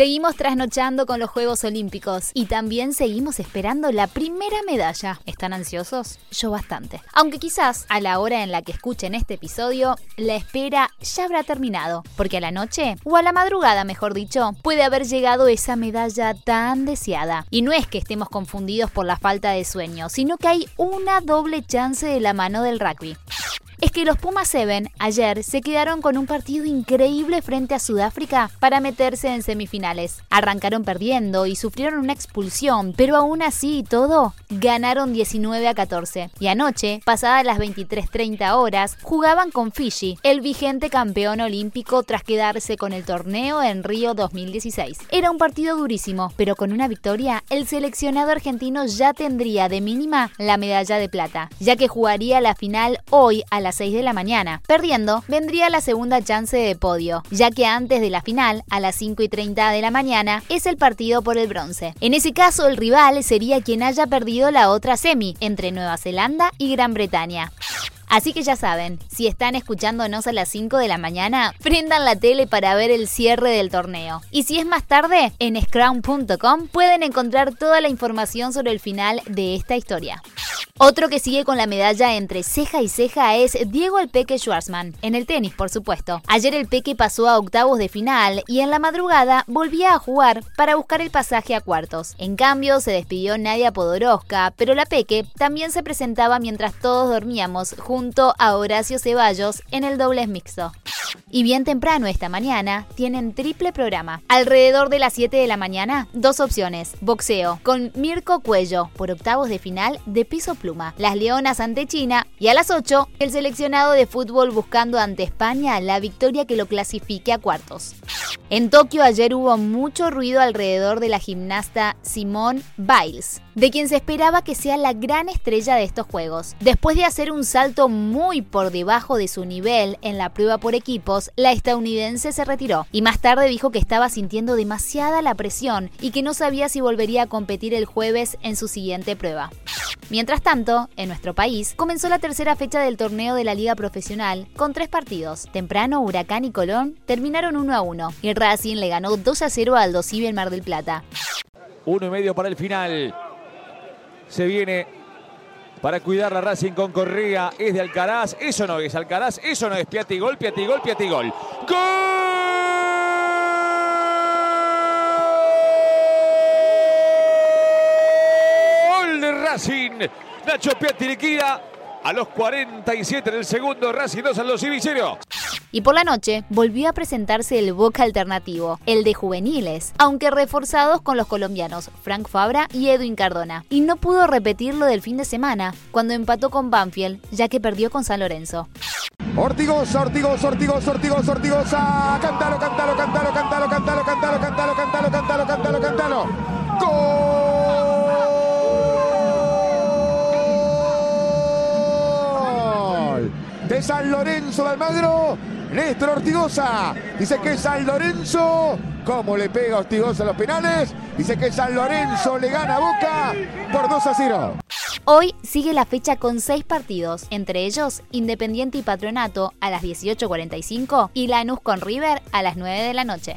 Seguimos trasnochando con los Juegos Olímpicos y también seguimos esperando la primera medalla. ¿Están ansiosos? Yo bastante. Aunque quizás a la hora en la que escuchen este episodio, la espera ya habrá terminado, porque a la noche, o a la madrugada mejor dicho, puede haber llegado esa medalla tan deseada. Y no es que estemos confundidos por la falta de sueño, sino que hay una doble chance de la mano del rugby es que los Pumas 7 ayer se quedaron con un partido increíble frente a Sudáfrica para meterse en semifinales. Arrancaron perdiendo y sufrieron una expulsión, pero aún así y todo, ganaron 19 a 14. Y anoche, pasadas las 23.30 horas, jugaban con Fiji, el vigente campeón olímpico tras quedarse con el torneo en Río 2016. Era un partido durísimo, pero con una victoria, el seleccionado argentino ya tendría de mínima la medalla de plata, ya que jugaría la final hoy a la 6 de la mañana. Perdiendo, vendría la segunda chance de podio, ya que antes de la final, a las 5 y 30 de la mañana, es el partido por el bronce. En ese caso, el rival sería quien haya perdido la otra semi, entre Nueva Zelanda y Gran Bretaña. Así que ya saben, si están escuchándonos a las 5 de la mañana, prendan la tele para ver el cierre del torneo. Y si es más tarde, en scrum.com pueden encontrar toda la información sobre el final de esta historia. Otro que sigue con la medalla entre ceja y ceja es Diego el Peque Schwarzman, en el tenis, por supuesto. Ayer el Peque pasó a octavos de final y en la madrugada volvía a jugar para buscar el pasaje a cuartos. En cambio, se despidió Nadia Podoroska, pero la Peque también se presentaba mientras todos dormíamos junto a Horacio Ceballos en el dobles mixto. Y bien temprano esta mañana tienen triple programa. Alrededor de las 7 de la mañana, dos opciones. Boxeo con Mirko Cuello por octavos de final de piso pluma. Las Leonas ante China. Y a las 8, el seleccionado de fútbol buscando ante España la victoria que lo clasifique a cuartos. En Tokio ayer hubo mucho ruido alrededor de la gimnasta Simone Biles, de quien se esperaba que sea la gran estrella de estos Juegos. Después de hacer un salto muy por debajo de su nivel en la prueba por equipos, la estadounidense se retiró y más tarde dijo que estaba sintiendo demasiada la presión y que no sabía si volvería a competir el jueves en su siguiente prueba. Mientras tanto, en nuestro país, comenzó la tercera fecha del torneo de la Liga Profesional con tres partidos. Temprano, Huracán y Colón terminaron 1 a 1 y Racing le ganó 2 a 0 al Dosivi en Mar del Plata. Uno y medio para el final. Se viene para cuidar la Racing con Correa. Es de Alcaraz. Eso no es Alcaraz. Eso no es Piatigol, Piatigol, Piatigol. ¡Gol! de Racing. Nacho Piatti liquida a los 47 del segundo. Racing 2 al los 0. Y por la noche volvió a presentarse el Boca alternativo, el de juveniles, aunque reforzados con los colombianos Frank Fabra y Edwin Cardona. Y no pudo repetir lo del fin de semana, cuando empató con Banfield, ya que perdió con San Lorenzo. Ortigosa, Ortigosa, Ortigosa, Ortigosa, Ortigosa. Cántalo, cántalo, cántalo, cántalo, cántalo, cántalo, cántalo, cántalo, cántalo, cántalo, cántalo. ¡Gol! San Lorenzo de Almagro, Néstor Ortigosa. Dice que San Lorenzo, ¿cómo le pega Ortigosa a los penales? Dice que San Lorenzo le gana Boca por 2 a 0. Hoy sigue la fecha con seis partidos, entre ellos Independiente y Patronato a las 18.45 y Lanús con River a las 9 de la noche.